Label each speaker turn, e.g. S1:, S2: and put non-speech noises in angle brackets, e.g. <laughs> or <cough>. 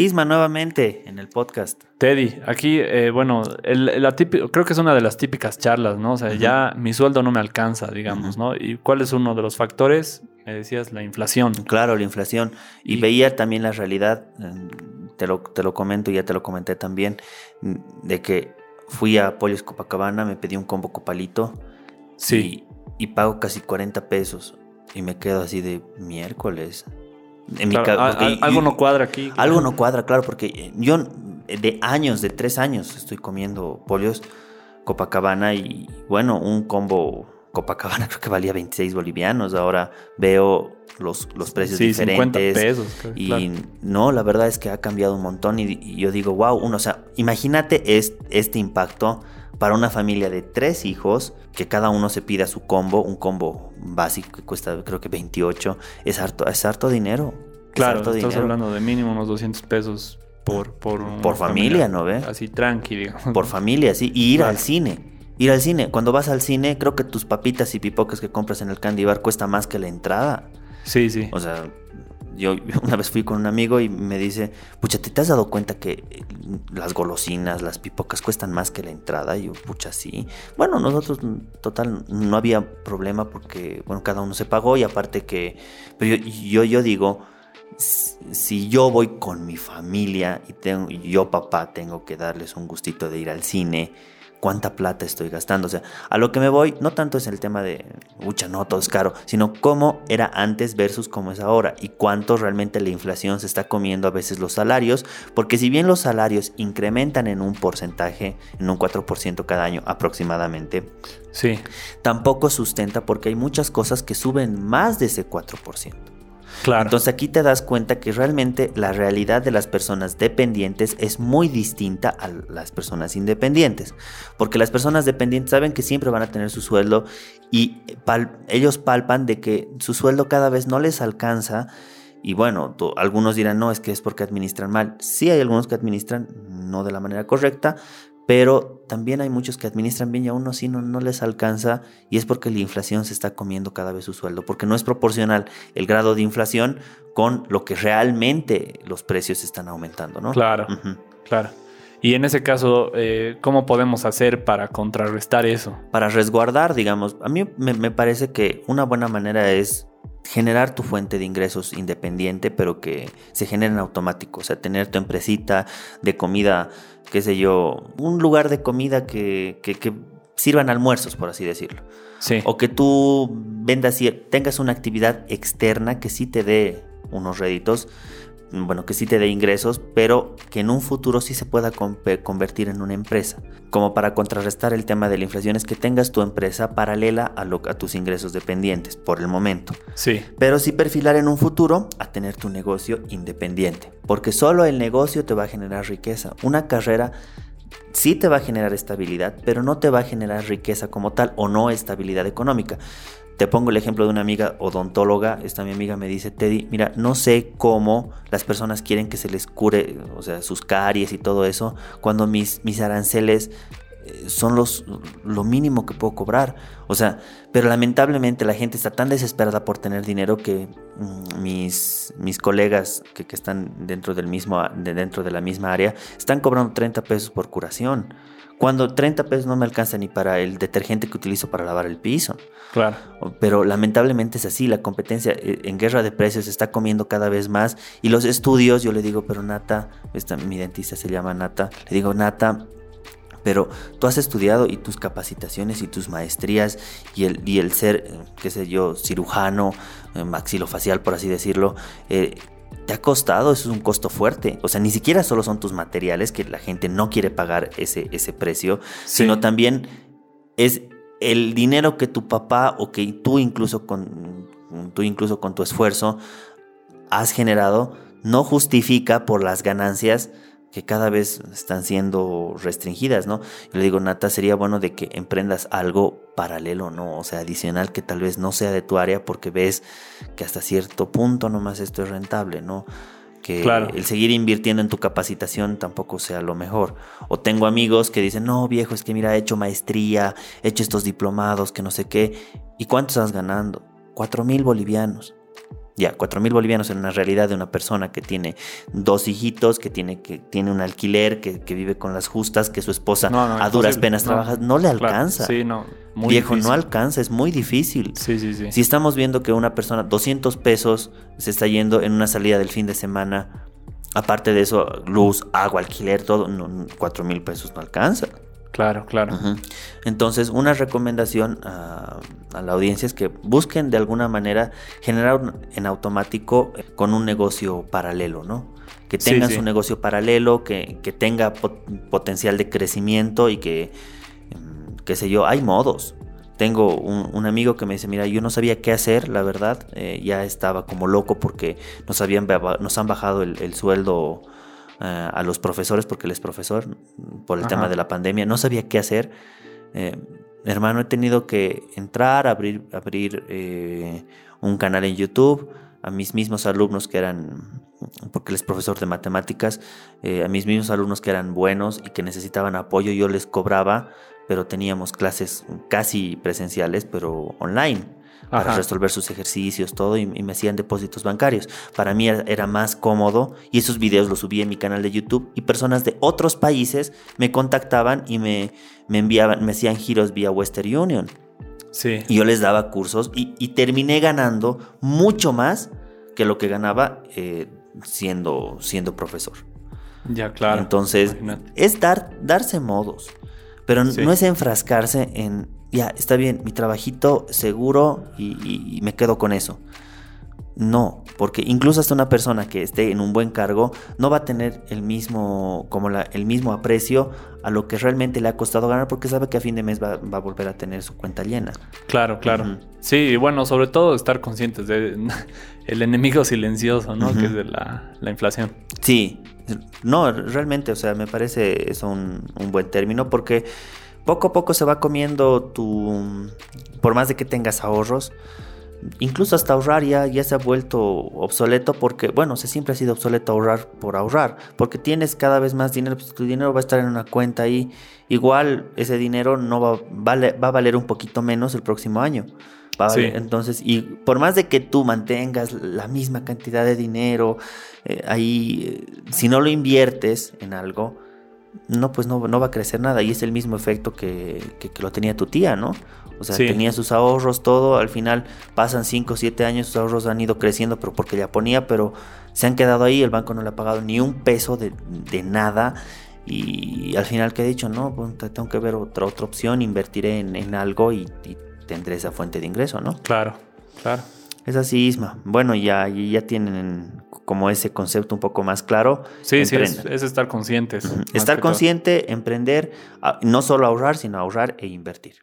S1: Isma, nuevamente en el podcast.
S2: Teddy, aquí, eh, bueno, el, la creo que es una de las típicas charlas, ¿no? O sea, ya mi sueldo no me alcanza, digamos, ¿no? ¿Y cuál es uno de los factores? Me decías, la inflación.
S1: Claro, la inflación. Y, veía también la realidad, te lo, te lo comento, ya te lo comenté también, de que fui a Polios Copacabana, me pedí un combo copalito.
S2: Sí.
S1: Y, y pago casi 40 pesos. Y me quedo así de miércoles
S2: algo no cuadra aquí.
S1: Algo no cuadra, claro, porque yo de años, de tres años, estoy comiendo polios Copacabana y bueno, un combo Copacabana <laughs> creo que valía 26 bolivianos. Ahora veo los, los precios sí, diferentes.
S2: 50 pesos.
S1: y no, la verdad es que ha cambiado un montón y, yo digo, wow, uno, o sea, imagínate este impacto para una familia de tres hijos, que cada uno se pida su combo, un combo básico que cuesta creo que 28, es harto, es harto dinero.
S2: Claro, estás hablando de mínimo unos 200 pesos por, por,
S1: por familia, ¿no ve?
S2: Así tranqui,
S1: Por familia, sí. Y ir al cine. Ir al cine. Cuando vas al cine, creo que tus papitas y pipocas que compras en el candy bar cuesta más que la entrada.
S2: Sí, sí.
S1: O sea, yo <laughs> una vez fui con un amigo y me dice, pucha, ¿te, has dado cuenta que eh, las golosinas, las pipocas cuestan más que la entrada? Y yo, pucha, sí. Bueno, nosotros, total, no había problema porque, bueno, cada uno se pagó y aparte que, pero yo, yo, digo, si yo voy con mi familia y tengo, yo papá tengo que darles un gustito de ir al cine, cuánta plata estoy gastando. O sea, a lo que me voy no tanto es el tema de, mucha no, todo es caro, sino cómo era antes versus cómo es ahora y cuánto realmente la inflación se está comiendo a veces los salarios, porque si bien los salarios incrementan en un porcentaje, en un 4% cada año aproximadamente,
S2: sí.
S1: tampoco sustenta porque hay muchas cosas que suben más de ese 4%. Entonces aquí te das cuenta que realmente la realidad de las personas dependientes es muy distinta a las personas independientes. Porque las personas dependientes saben que siempre van a tener su sueldo y ellos palpan de que su sueldo cada vez no les alcanza. Y bueno, algunos dirán, no, es que es porque administran mal. Sí hay algunos que administran no de la manera correcta, pero también hay muchos que administran bien y a uno sí no, no, les alcanza y es porque la inflación se está comiendo cada vez su sueldo, porque no es proporcional el grado de inflación con lo que realmente los precios están aumentando, ¿no?
S2: Claro, claro. Y en ese caso, eh, ¿cómo podemos hacer para contrarrestar eso?
S1: Para resguardar, digamos, a mí me, me parece que una buena manera es generar tu fuente de ingresos independiente, pero que se genere en automático. O sea, tener tu empresita de comida, qué sé yo, un lugar de comida que, que, sirvan almuerzos, por así decirlo.
S2: Sí.
S1: O que tú vendas y tengas una actividad externa que sí te dé unos réditos, bueno, que sí te dé ingresos, pero que en un futuro sí se pueda convertir en una empresa. Como para contrarrestar el tema de la inflación es que tengas tu empresa paralela a, a tus ingresos dependientes por el momento.
S2: Sí.
S1: Pero sí perfilar en un futuro a tener tu negocio independiente, porque solo el negocio te va a generar riqueza. Una carrera sí te va a generar estabilidad, pero no te va a generar riqueza como tal o no estabilidad económica. Te pongo el ejemplo de una amiga odontóloga. Esta mi amiga me dice, Teddy, mira, no sé cómo las personas quieren que se les cure, o sea, sus caries y todo eso, cuando mis, mis aranceles son los, lo mínimo que puedo cobrar. O sea, pero lamentablemente la gente está tan desesperada por tener dinero que mm, mis, mis colegas que, que, están dentro, del mismo, de, dentro de la misma área están cobrando 30 pesos por curación. Cuando 30 pesos no me alcanza ni para el detergente que utilizo para lavar el piso.
S2: Claro.
S1: Pero lamentablemente es así, la competencia eh, en guerra de precios está comiendo cada vez más. Y los estudios, yo le digo, pero Nata, esta, mi dentista se llama Nata, le digo, Nata, pero tú has estudiado y tus capacitaciones y tus maestrías y el, y el ser, qué sé yo, cirujano, eh, maxilofacial, por así decirlo, eh, te ha costado, eso es un costo fuerte. O sea, ni siquiera solo son tus materiales, que la gente no quiere pagar ese, ese precio, sino también es el dinero que tu papá o que tú incluso con, tú incluso con tu esfuerzo has generado, no justifica por las ganancias que cada vez están siendo restringidas, ¿no? Yo le digo, Nata, sería bueno de que emprendas algo paralelo, ¿no? O sea, adicional que tal vez no sea de tu área porque ves que hasta cierto punto nomás esto es rentable, ¿no? Que el seguir invirtiendo en tu capacitación tampoco sea lo mejor. O tengo amigos que dicen, no, viejo, es que mira, he hecho maestría, he hecho estos diplomados, que no sé qué. ¿Y cuánto estás ganando? Cuatro mil bolivianos. Ya, cuatro mil bolivianos en una realidad de una persona que tiene dos hijitos, que tiene, que tiene un alquiler, que, vive con las justas, que su esposa a duras penas trabaja, no le alcanza.
S2: Sí, no.
S1: Viejo, no alcanza, es muy difícil.
S2: Sí, sí, sí.
S1: Si estamos viendo que una persona, 200 pesos, se está yendo en una salida del fin de semana, aparte de eso, luz, agua, alquiler, todo, no, 4 mil pesos no alcanza.
S2: Claro, claro.
S1: Entonces, una recomendación a, la audiencia es que busquen de alguna manera generar en automático eh, con un negocio paralelo, ¿no? Que tengan su negocio paralelo, que, tenga potencial de crecimiento y que, mm, qué sé yo, hay modos. Tengo un, amigo que me dice, mira, yo no sabía qué hacer, la verdad, eh, ya estaba como loco porque nos, habían, nos han bajado el sueldo eh, a los profesores, porque él es profesor, por el tema de la pandemia, no sabía qué hacer. Eh, hermano, he tenido que entrar, abrir, abrir eh, un canal en YouTube a mis mismos alumnos que eran, porque él es profesor de matemáticas, a mis mismos alumnos que eran buenos y que necesitaban apoyo, yo les cobraba, pero teníamos clases casi presenciales, pero online para resolver sus ejercicios, todo, y, me hacían depósitos bancarios. Para mí era, más cómodo y esos videos los subí en mi canal de YouTube y personas de otros países me contactaban y me, me enviaban, me hacían giros vía Western Union.
S2: Sí.
S1: Y yo les daba cursos y, terminé ganando mucho más que lo que ganaba eh, siendo, siendo profesor.
S2: Ya, claro.
S1: Entonces, es dar, darse modos, pero no es enfrascarse en ya, está bien, mi trabajito seguro y, me quedo con eso. No, porque incluso hasta una persona que esté en un buen cargo no va a tener el mismo, como la, el mismo aprecio a lo que realmente le ha costado ganar porque sabe que a fin de mes va, a volver a tener su cuenta llena.
S2: Claro, claro. Sí, bueno, sobre todo estar conscientes de <laughs> el enemigo silencioso, ¿no? Que es de la, inflación.
S1: Sí, no, realmente, o sea, me parece eso un, un buen término porque poco a poco se va comiendo tu, por más de que tengas ahorros, incluso hasta ahorrar ya, ya se ha vuelto obsoleto porque, bueno, se siempre ha sido obsoleto ahorrar por ahorrar, porque tienes cada vez más dinero, pues tu dinero va a estar en una cuenta ahí, igual ese dinero no va, vale, va a valer un poquito menos el próximo año. Entonces, y por más de que tú mantengas la misma cantidad de dinero, eh, ahí, eh, si no lo inviertes en algo, no, pues no, no va a crecer nada. Y es el mismo efecto que, lo tenía tu tía, ¿no? O sea, tenía sus ahorros, todo. Al final pasan 5 o 7 años, sus ahorros han ido creciendo, pero porque ya ponía, pero se han quedado ahí. El banco no le ha pagado ni un peso de, nada. Y al final, ¿qué he dicho? No, pues tengo que ver otra, otra opción, invertiré en, algo y, y, tendré esa fuente de ingreso, ¿no?
S2: Claro, claro.
S1: Es así, Isma. Bueno, ya, ya tienen como ese concepto un poco más claro.
S2: Sí, sí, es, estar conscientes.
S1: Estar consciente, emprender, no solo ahorrar, sino ahorrar e invertir.